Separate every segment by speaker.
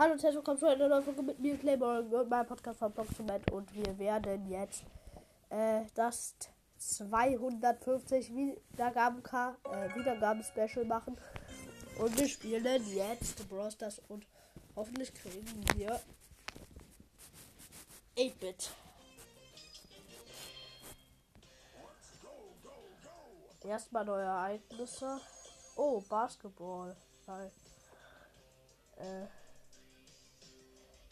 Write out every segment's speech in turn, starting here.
Speaker 1: Hallo und herzlich willkommen zu einer neuen Folge mit mir, Claymore, und meinem Podcast von Boxomet. Und wir werden jetzt äh, das 250 Wiedergaben, äh, Wiedergaben-Special machen. Und wir spielen jetzt Brawl Stars und hoffentlich kriegen wir 8-Bit. Erstmal neue Ereignisse. Oh, Basketball. Nein. Äh,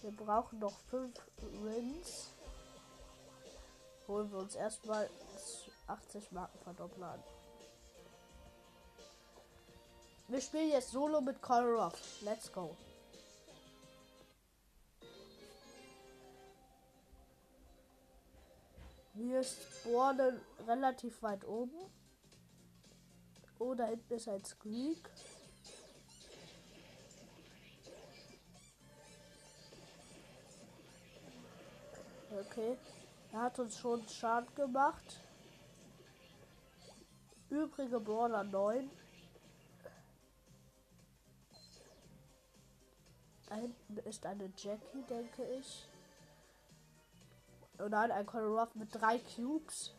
Speaker 1: wir brauchen noch 5 Wins. Holen wir uns erstmal 80 Marken verdoppeln Wir spielen jetzt Solo mit Color Let's go. Wir spawnen relativ weit oben. Oh, da hinten ist ein Squeak. Okay. Er hat uns schon Schaden gemacht. Übrige Brawler 9. Da hinten ist eine Jackie, denke ich. Und dann ein Colorado mit drei Cubes.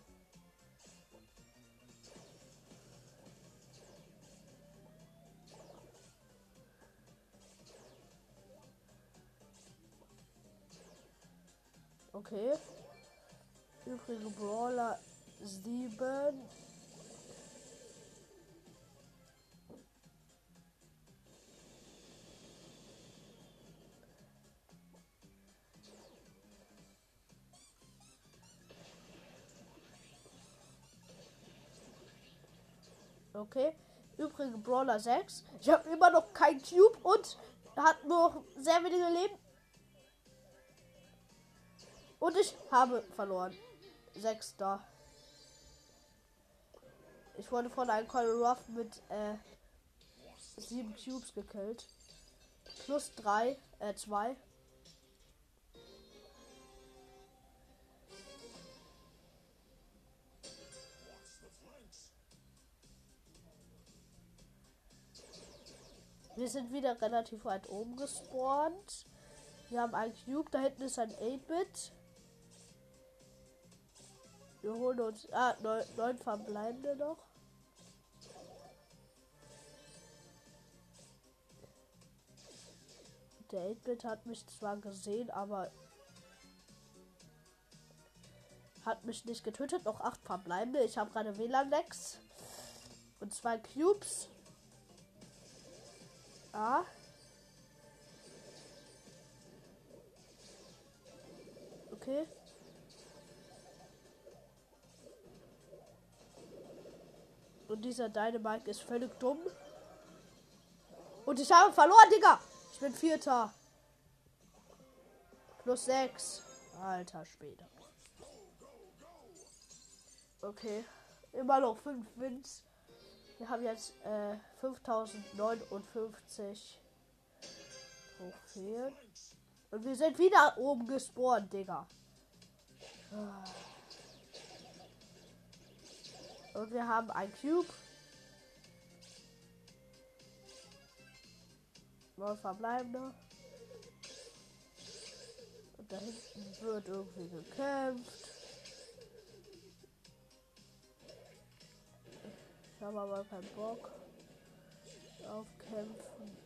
Speaker 1: Okay. Übrige Brawler 7. Okay. Übrige Brawler 6. Ich habe immer noch kein Cube und hat nur sehr wenige Leben. Und ich habe verloren. Sechster. Ich wurde von einem Colin Ruff mit äh, sieben Cubes gekillt. Plus drei, äh, zwei. Wir sind wieder relativ weit oben gespawnt. Wir haben einen Cube, da hinten ist ein 8-Bit. Wir holen uns. Ah, neun, neun verbleibende noch. Der 8-Bit hat mich zwar gesehen, aber hat mich nicht getötet. Noch acht verbleibende. Ich habe gerade WLAN-Lex. Und zwei Cubes. Ah. Okay. Und dieser Dynamite ist völlig dumm. Und ich habe verloren, Digga. Ich bin Vierter. Plus sechs. Alter, später. Okay. Immer noch fünf Wins. Wir haben jetzt äh, 5059 Trophäen. Und wir sind wieder oben gespawnt, Digga. Ah. Und wir haben ein Cube. Neun verbleibende. Und da hinten wird irgendwie gekämpft. Ich habe aber keinen Bock auf Kämpfen.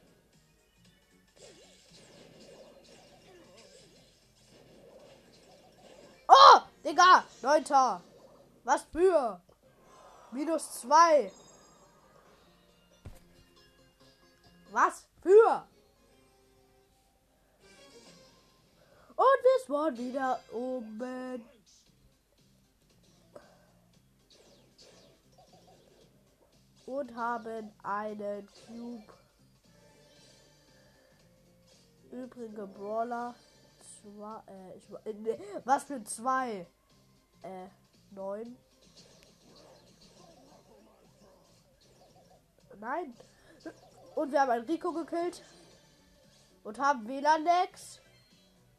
Speaker 1: Oh! Digga! Neunter! Was für? Minus zwei. Was für? Und es war wieder oben. Und haben einen Cube. Übrige Brawler. Zwei, äh, ich, äh, was für zwei? Äh, neun. Nein. Und wir haben einen Rico gekillt. Und haben WLAN-Lex.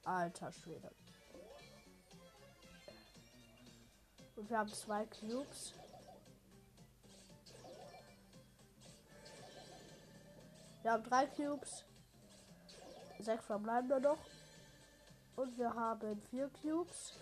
Speaker 1: Alter Schwede. Und wir haben zwei Cubes. Wir haben drei Cubes. Sechs verbleiben noch. Und wir haben vier Cubes.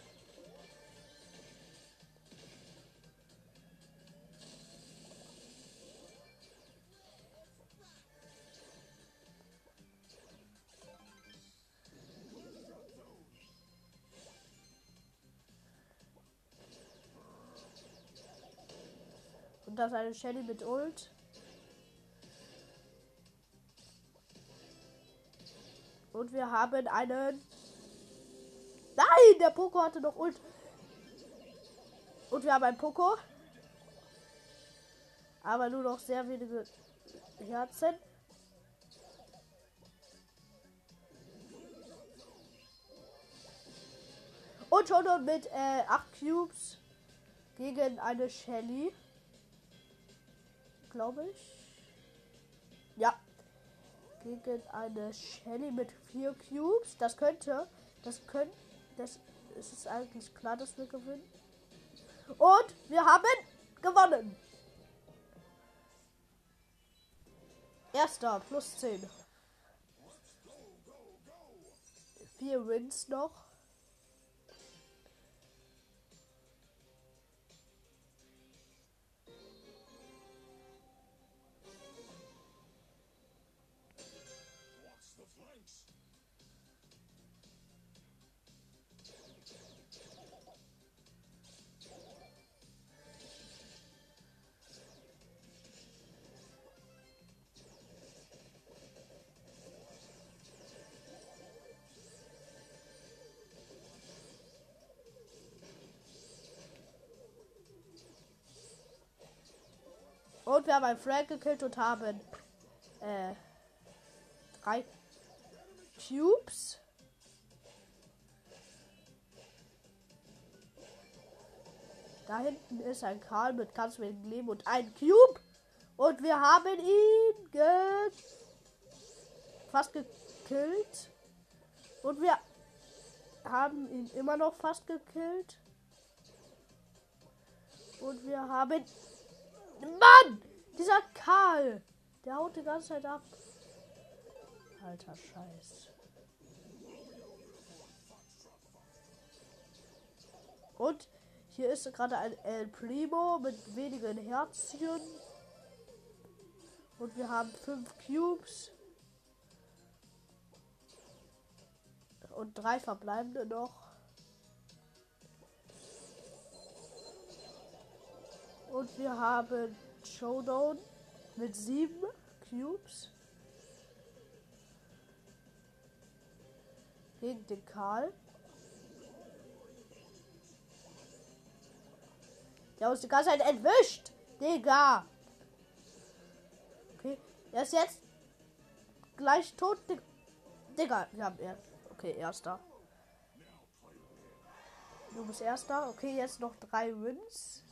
Speaker 1: Das ist eine Shelly mit Ult. Und wir haben einen. Nein, der Poco hatte noch Ult. Und wir haben einen Poco. Aber nur noch sehr wenige Herzen. Und schon noch mit äh, 8 Cubes gegen eine Shelly. Glaube ich. Ja. Gegen eine Shelly mit 4 Cubes. Das könnte. Das könnte. Das es ist eigentlich klar, dass wir gewinnen. Und wir haben gewonnen. Erster plus 10. Vier Wins noch. Und wir haben einen Frank gekillt und haben äh, drei Cubes. Da hinten ist ein Karl mit ganz wenig Leben und ein Cube. Und wir haben ihn ge fast gekillt. Und wir haben ihn immer noch fast gekillt. Und wir haben Mann! Dieser Karl! Der haut die ganze Zeit ab. Alter Scheiß. Und hier ist gerade ein El Primo mit wenigen Herzchen. Und wir haben fünf Cubes. Und drei verbleibende noch. Und wir haben Showdown mit sieben Cubes. Gegen den Karl. Der uns die ganze Zeit entwischt. Digga. Okay. Er ist jetzt gleich tot. Digga, wir haben er. Okay, erster. Du bist erster. Okay, jetzt noch drei Wins.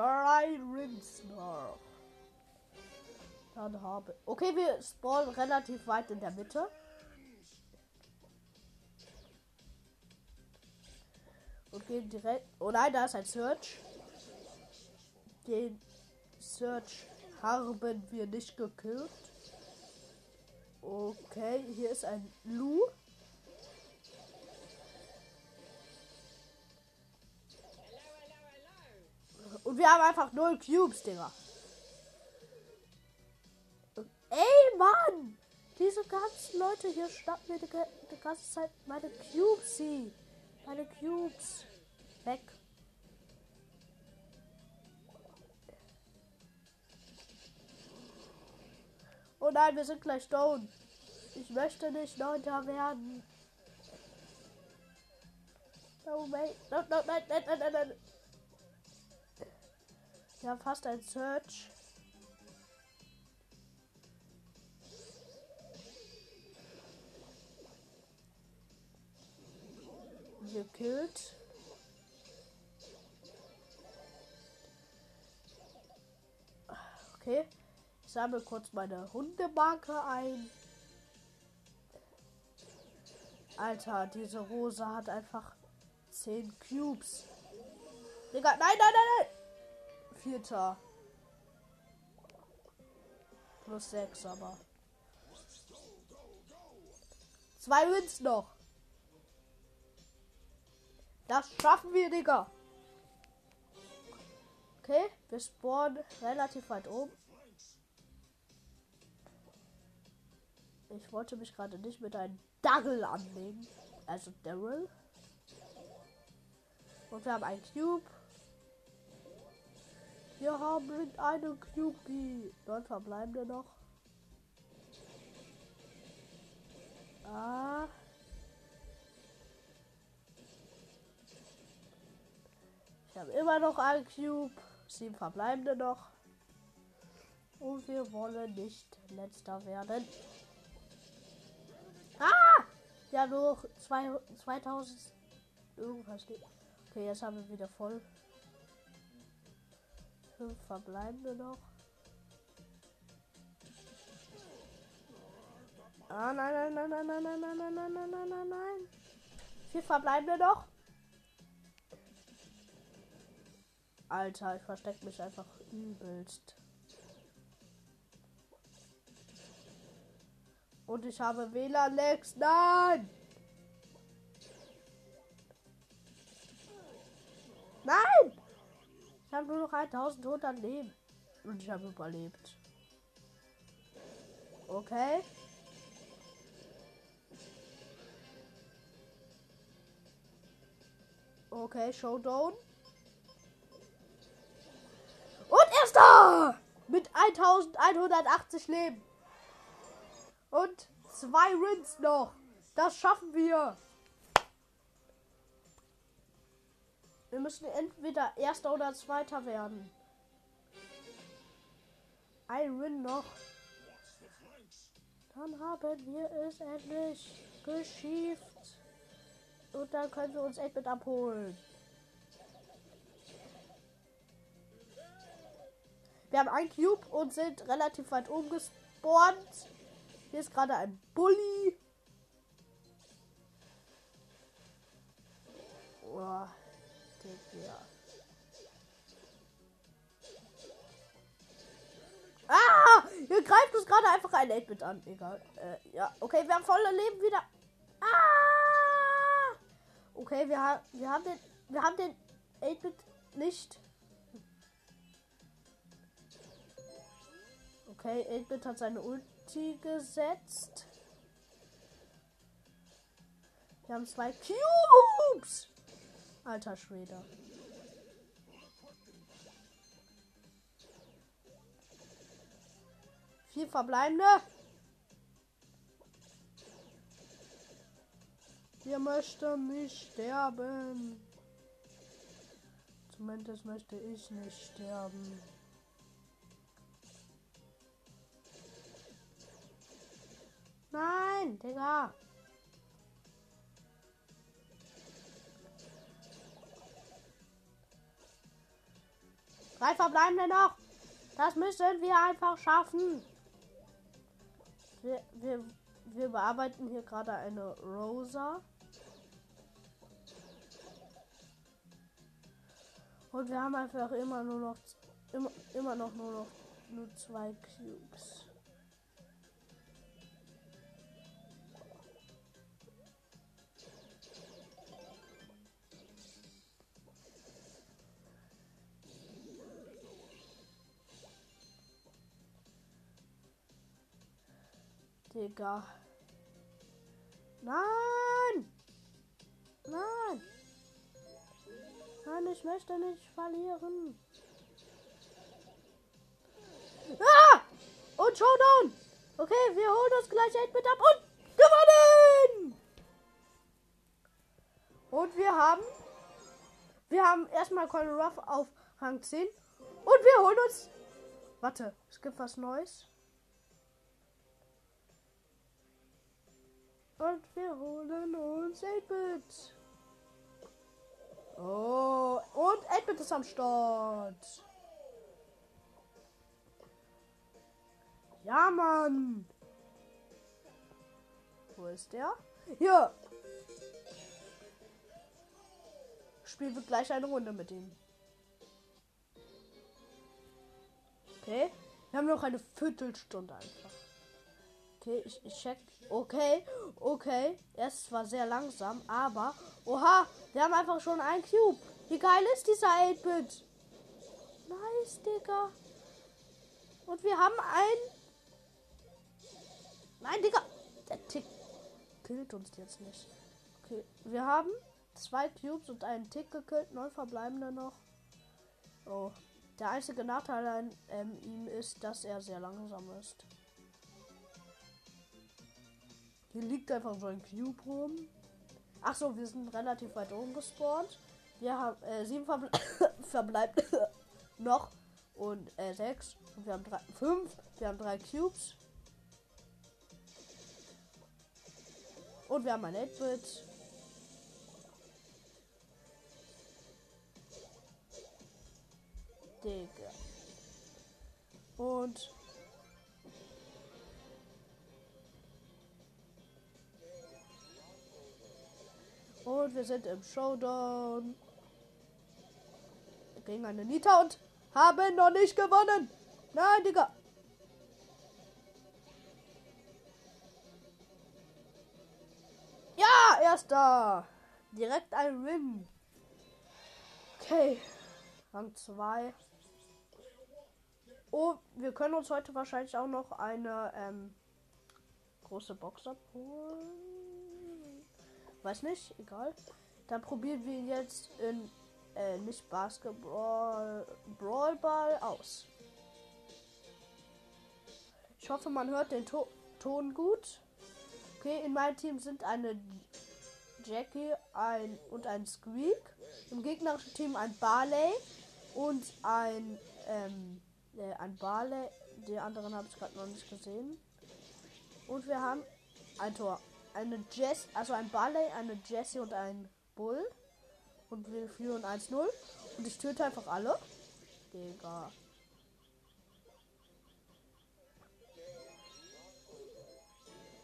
Speaker 1: Drei Rings noch. Dann habe. Okay, wir spawnen relativ weit in der Mitte. Und gehen direkt. Oh nein, da ist ein Search. Den Search haben wir nicht gekillt. Okay, hier ist ein Lu. Wir haben einfach null Cubes, Digga. Ey, Mann! Diese ganzen Leute hier schnappen mir die, die ganze Zeit meine Cubes. Sie. Meine Cubes. Weg. Oh nein, wir sind gleich down. Ich möchte nicht neunter werden. No, mate. No, no, nein, nein, nein, nein, nein. Haben fast ein Search. Gekillt. Okay. Ich sammle kurz meine Hundemarke ein. Alter, diese Rose hat einfach 10 Cubes. Digga, nein, nein, nein, nein! Bitter. Plus 6 aber. Zwei Wins noch. Das schaffen wir, Digga. Okay, wir spawnen relativ weit oben. Ich wollte mich gerade nicht mit einem Daggle anlegen. Also Daryl. Und wir haben einen Cube. Wir haben einen Cube. Neun verbleibende noch. Ah. Ich habe immer noch einen Cube. Sieben verbleibende noch. Und wir wollen nicht letzter werden. Ah! Ja, nur zwei, 2000 irgendwas geht. Okay, jetzt haben wir wieder voll. Fünf verbleibende noch. Ah, nein, nein, nein, nein, nein, nein, nein, nein, nein, nein, nein, nein. Vier verbleibende noch. Alter, ich verstecke mich einfach übelst. Und ich habe WLAN-Lex. Nein! Nein! Ich habe nur noch 1100 Leben. Und ich habe überlebt. Okay. Okay, Showdown. Und er ist da! Mit 1180 Leben. Und zwei Wins noch. Das schaffen wir. Wir müssen entweder erster oder zweiter werden. Ein Win noch. Dann haben wir es endlich geschafft. Und dann können wir uns 8 abholen. Wir haben ein Cube und sind relativ weit oben gespawnt. Hier ist gerade ein Bully. Oh, Ah! Hier greift uns gerade einfach ein 8-Bit an. Egal. Äh, ja, okay, wir haben volle Leben wieder. Ah! Okay, wir, ha wir haben den. Wir haben den 8-Bit nicht. Okay, 8-Bit hat seine Ulti gesetzt. Wir haben zwei Cubes. Alter Schwede. Vier verbleibende. Wir möchten nicht sterben. Zumindest möchte ich nicht sterben. Nein, Digga. Drei verbleibende noch. Das müssen wir einfach schaffen. Wir, wir, wir bearbeiten hier gerade eine Rosa. Und wir haben einfach immer nur noch immer, immer noch nur noch nur zwei Cubes. Digga. Nein! Nein! Nein, ich möchte nicht verlieren. Ah! Und Showdown! Okay, wir holen uns gleich 8 mit ab und gewonnen! Und wir haben. Wir haben erstmal Colin Ruff auf Rang 10. Und wir holen uns. Warte, es gibt was Neues. Und wir holen uns 8-Bit. Oh, und 8-Bit ist am Start. Ja, Mann. Wo ist der? Hier. Spielen wir gleich eine Runde mit ihm. Okay. Wir haben noch eine Viertelstunde einfach. Okay, ich, check. Okay, okay. Er ist zwar sehr langsam, aber. Oha, wir haben einfach schon ein Cube. Wie geil ist dieser 8-Bit? Nice, Digga. Und wir haben ein. Nein, Digga. Der Tick killt uns jetzt nicht. Okay, wir haben zwei Cubes und einen Tick gekillt. Neun verbleibende noch. Oh. Der einzige Nachteil an ähm, ihm ist, dass er sehr langsam ist. Hier liegt einfach so ein Cube rum. Ach so, wir sind relativ weit oben gespawnt. Wir haben äh, sieben Verble verbleibt noch und äh, sechs. Und wir haben drei, fünf. Wir haben drei Cubes. Und wir haben ein 8-Bit. Digga. Und Und wir sind im Showdown. Gegen eine Nita und haben noch nicht gewonnen. Nein, Digga. Ja, erster. Direkt ein Win. Okay. Rang 2. Oh, wir können uns heute wahrscheinlich auch noch eine ähm, große Box abholen. Weiß nicht, egal. Dann probieren wir jetzt in äh, nicht Basketball, Brawlball aus. Ich hoffe, man hört den to Ton gut. Okay, in meinem Team sind eine Jackie ein und ein Squeak. Im gegnerischen Team ein Barley und ein ähm, äh, ein Barley. Die anderen habe ich gerade noch nicht gesehen. Und wir haben ein Tor. Eine Jess, also ein Barley, eine Jessie und ein Bull. Und wir führen 1-0. Und ich töte einfach alle. Digga.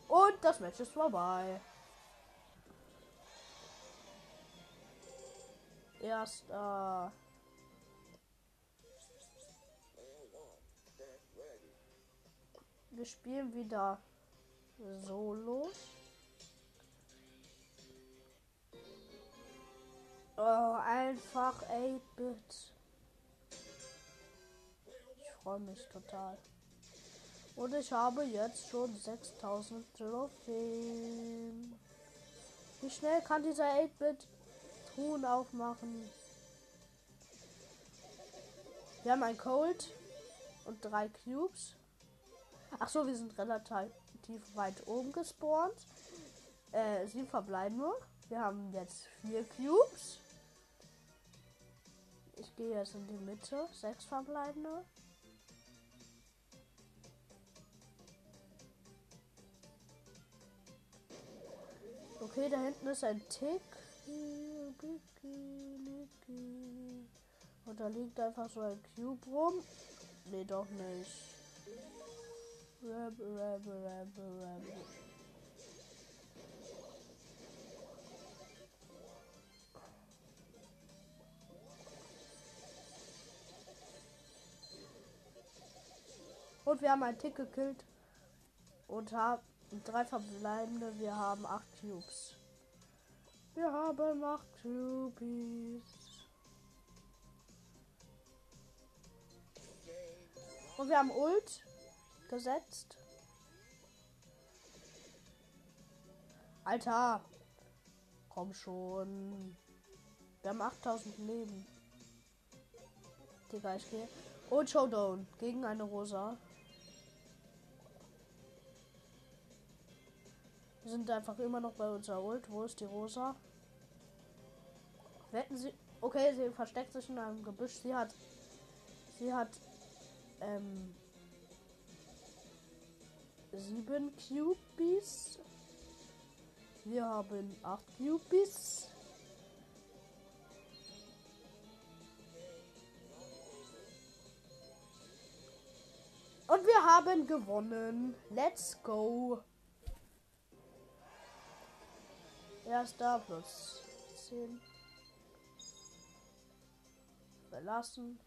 Speaker 1: Und das Match ist vorbei. Erster. Wir spielen wieder Solo. Oh, einfach 8-Bit. Ich freue mich total. Und ich habe jetzt schon 6000 Trophäen. Wie schnell kann dieser 8-Bit Truhen aufmachen? Wir haben ein Cold und drei Cubes. Ach so, wir sind relativ weit oben gespawnt. Äh, sieben verbleiben nur. Wir haben jetzt vier Cubes. Ich gehe jetzt in die Mitte. Sechs verbleibende. Okay, da hinten ist ein Tick. Und da liegt einfach so ein Cube rum. Nee, doch nicht. Rab, rab, rab, rab. Und wir haben einen Tick gekillt. Und haben drei verbleibende. Wir haben acht Cubes. Wir haben acht Cubes. Und wir haben Ult gesetzt. Alter. Komm schon. Wir haben 8000 Leben. Digga, ich gehe. Und Showdown gegen eine Rosa. Wir sind einfach immer noch bei unserer Ult. Wo ist die Rosa? Wetten sie. Okay, sie versteckt sich in einem Gebüsch. Sie hat. Sie hat. Ähm. Sieben Cubies. Wir haben acht Cubies. Und wir haben gewonnen. Let's go. Erster plus 10. Verlassen.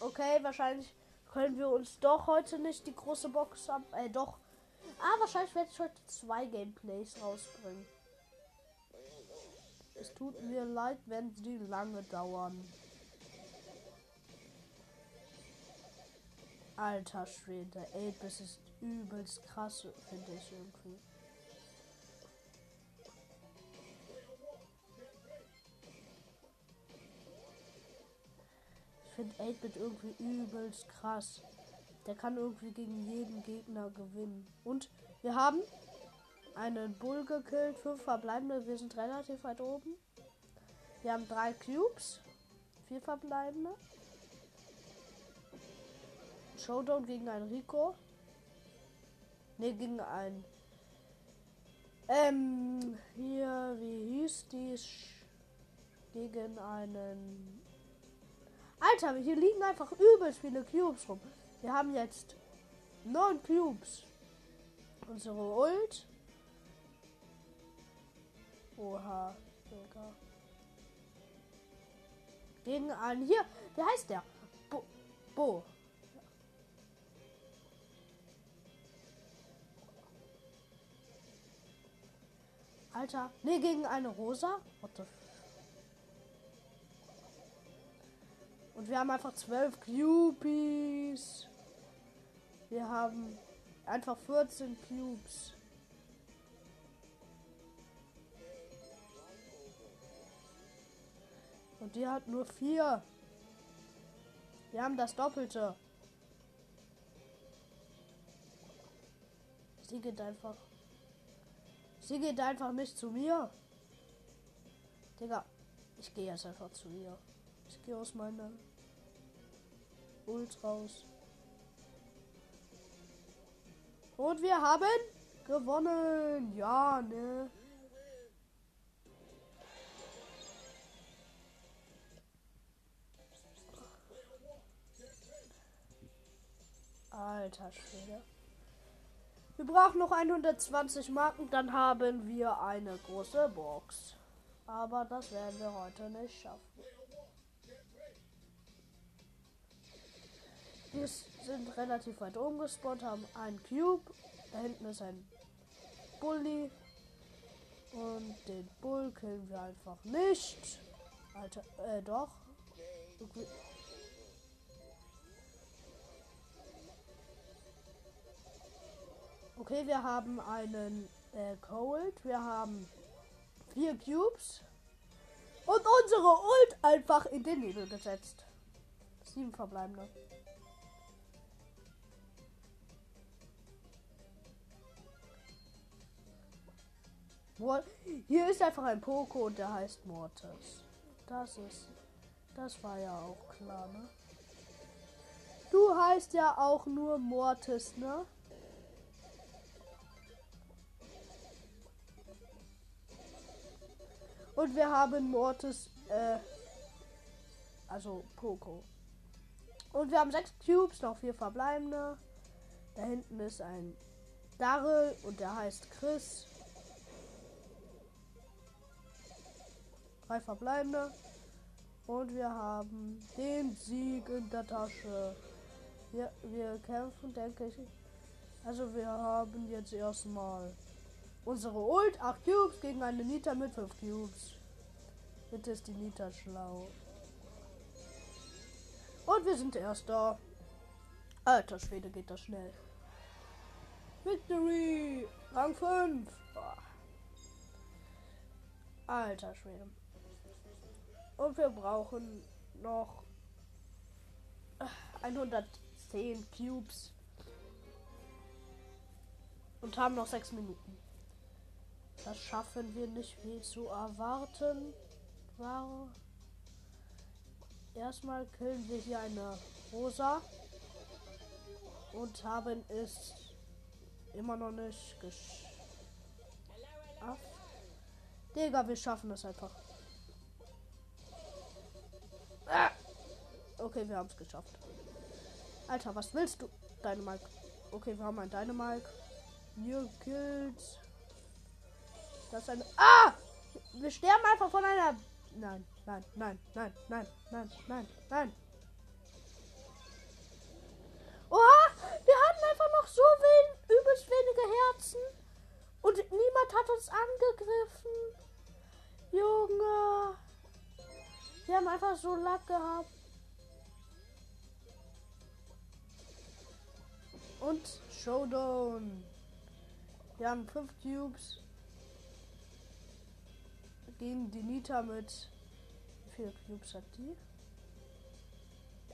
Speaker 1: Okay, wahrscheinlich können wir uns doch heute nicht die große Box haben. Äh, doch. Ah, wahrscheinlich werde ich heute zwei Gameplays rausbringen. Es tut mir leid, wenn sie lange dauern. Alter Schwede, 8 ist übelst krass, finde ich irgendwie. Ich finde 8-Bit irgendwie übelst krass. Der kann irgendwie gegen jeden Gegner gewinnen. Und wir haben einen Bull gekillt, fünf verbleibende. Wir sind relativ weit oben. Wir haben drei Cubes, vier verbleibende. Showdown gegen einen Rico. Ne, gegen einen. Ähm, hier, wie hieß die? Gegen einen. Alter, hier liegen einfach übelst viele Cubes rum. Wir haben jetzt neun Cubes. Unsere Ult. Oha, Digga. Gegen einen hier. Wie heißt der? Bo. Bo. Alter. Ne, gegen eine Rosa. Und wir haben einfach zwölf Cubies. Wir haben einfach 14 Cubes. Und die hat nur vier. Wir haben das Doppelte. Sie geht einfach. Sie geht einfach nicht zu mir. Digga, ich gehe jetzt einfach zu ihr. Ich gehe aus meiner Ult raus. Und wir haben gewonnen. Ja, ne? Alter Schwede. Wir brauchen noch 120 Marken, dann haben wir eine große Box. Aber das werden wir heute nicht schaffen. Wir sind relativ weit oben gespawnt, haben einen Cube. Da hinten ist ein Bully. Und den Bull killen wir einfach nicht. Alter, äh, doch. Okay, wir haben einen äh, Cold. Wir haben vier Cubes. Und unsere Ult einfach in den Nebel gesetzt. Sieben verbleibende. Hier ist einfach ein Poko und der heißt Mortis. Das ist. Das war ja auch klar, ne? Du heißt ja auch nur Mortis, ne? Und wir haben Mortis, äh, also Poco. Und wir haben sechs Cubes, noch vier verbleibende. Da hinten ist ein Daryl und der heißt Chris. Drei verbleibende. Und wir haben den Sieg in der Tasche. Wir, wir kämpfen, denke ich. Also wir haben jetzt erstmal Unsere Ult 8 Cubes gegen eine Nita mit 5 Cubes. Bitte ist die Nita schlau. Und wir sind erster. Alter Schwede geht das schnell. Victory! Rang 5! Boah. Alter Schwede. Und wir brauchen noch 110 Cubes. Und haben noch 6 Minuten. Das schaffen wir nicht, wie zu erwarten war. Erstmal killen wir hier eine Rosa und haben es immer noch nicht geschafft. Digga, wir schaffen es einfach. Ah! Okay, wir haben es geschafft. Alter, was willst du? Deine Mike. Okay, wir haben ein Dynamike. New Kills. Das ist ein. Ah! Wir sterben einfach von einer. Nein, nein, nein, nein, nein, nein, nein, nein. Oh! Wir haben einfach noch so wen übelst wenige Herzen. Und niemand hat uns angegriffen. Junge. Wir haben einfach so Lack gehabt. Und Showdown. Wir haben fünf Cubes. Gegen die Nita mit. Viele Cubes hat die?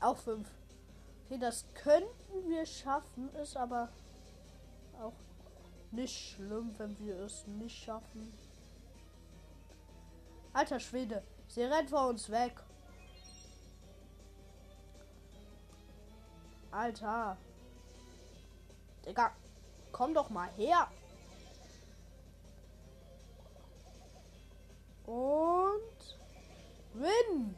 Speaker 1: Auch fünf. Okay, das könnten wir schaffen, ist aber auch nicht schlimm, wenn wir es nicht schaffen. Alter Schwede, sie rennt vor uns weg. Alter. Digga, komm doch mal her. Und win.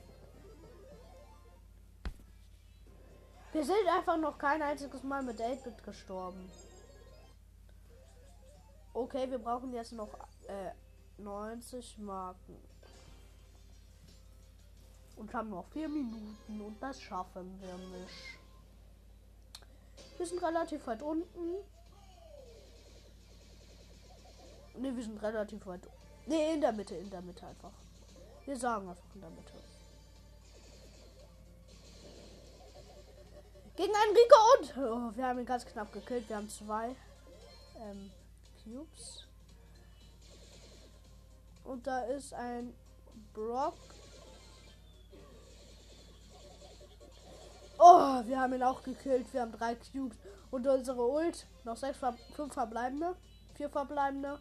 Speaker 1: Wir sind einfach noch kein einziges Mal mit 8-Bit gestorben. Okay, wir brauchen jetzt noch äh, 90 Marken. Und haben noch 4 Minuten und das schaffen wir nicht. Wir sind relativ weit unten. Ne, wir sind relativ weit. Ne, in der Mitte, in der Mitte einfach. Wir sagen einfach in der Mitte. Gegen einen Rico und. Oh, wir haben ihn ganz knapp gekillt. Wir haben zwei ähm, Cubes. Und da ist ein Brock. Oh, wir haben ihn auch gekillt. Wir haben drei Cubes. Und unsere Ult. Noch sechs, fünf verbleibende. Vier verbleibende.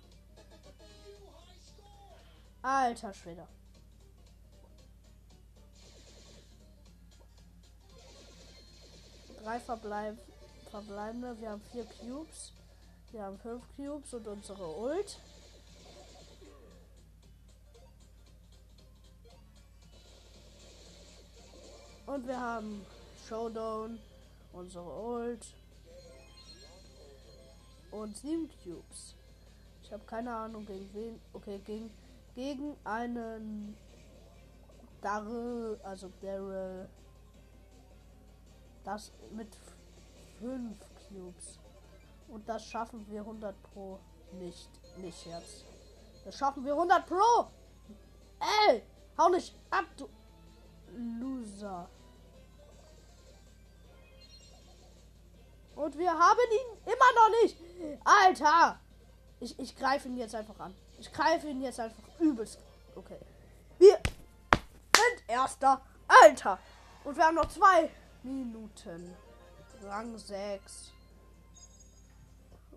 Speaker 1: Alter Schwede. drei Verbleib verbleibende. Wir haben vier Cubes. Wir haben fünf Cubes und unsere Ult. Und wir haben Showdown, unsere Ult und sieben Cubes. Ich habe keine Ahnung gegen wen. Okay, gegen gegen einen Daryl, also Daryl das mit 5 Cubes. Und das schaffen wir 100 Pro nicht. Nicht jetzt. Das schaffen wir 100 Pro. Ey, hau nicht ab, du Loser. Und wir haben ihn immer noch nicht. Alter. Ich, ich greife ihn jetzt einfach an. Ich greife ihn jetzt einfach übelst. Okay. Wir sind erster. Alter. Und wir haben noch zwei Minuten. Rang 6.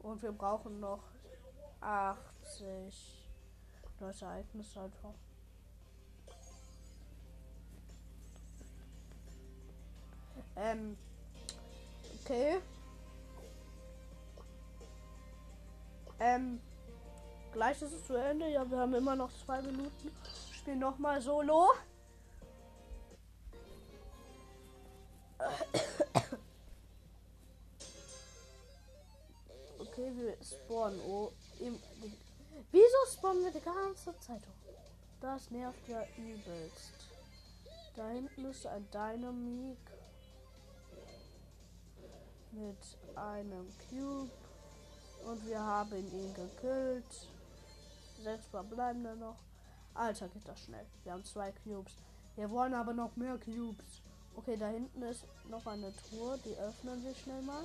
Speaker 1: Und wir brauchen noch 80 neues Ereignis einfach. Ähm. Okay. Ähm. Gleich ist es zu Ende. Ja, wir haben immer noch zwei Minuten. Spiel noch mal Solo. Okay, wir spawnen. Oh, im, wieso spawnen wir die ganze Zeit? Das nervt ja übelst. Da hinten ist ein Dynamik mit einem Cube. Und wir haben ihn gekillt. Sechs verbleibende noch. Alter, geht das schnell. Wir haben zwei Cubes. Wir wollen aber noch mehr Cubes. Okay, da hinten ist noch eine Truhe. Die öffnen wir schnell mal.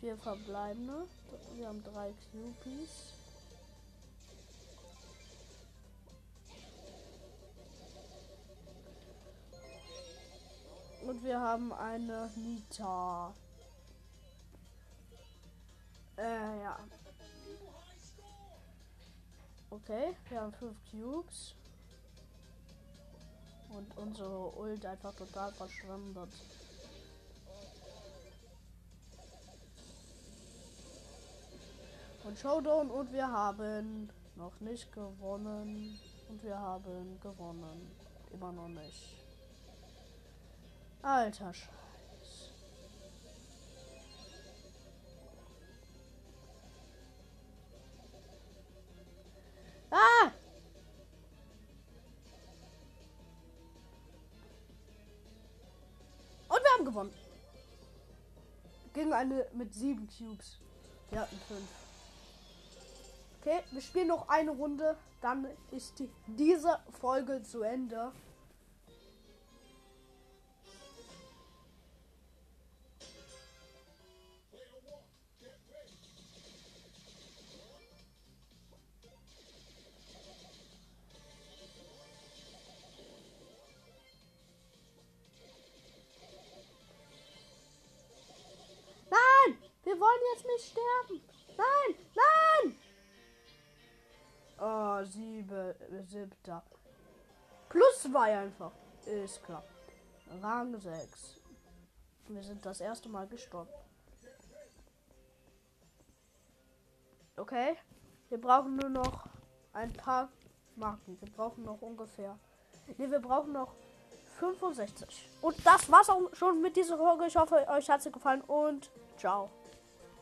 Speaker 1: Vier verbleibende. Wir haben drei Cupies. Und wir haben eine Nita. Äh, ja. Okay, wir haben fünf Cubes. Und unsere Ult einfach total verschwendet. Und Showdown und wir haben noch nicht gewonnen. Und wir haben gewonnen. Immer noch nicht. Alter Scheiß. Gewonnen. Gegen eine mit sieben Cubes. Wir hatten fünf. Okay, wir spielen noch eine Runde. Dann ist die, diese Folge zu Ende. Nicht sterben! Nein! Nein! Oh, sieben, siebter. Plus zwei einfach. Ist klar. Rang 6. Wir sind das erste Mal gestorben. Okay. Wir brauchen nur noch ein paar Marken. Wir brauchen noch ungefähr. Ne, wir brauchen noch 65. Und das war's auch schon mit dieser Folge. Ich hoffe, euch hat sie gefallen und ciao.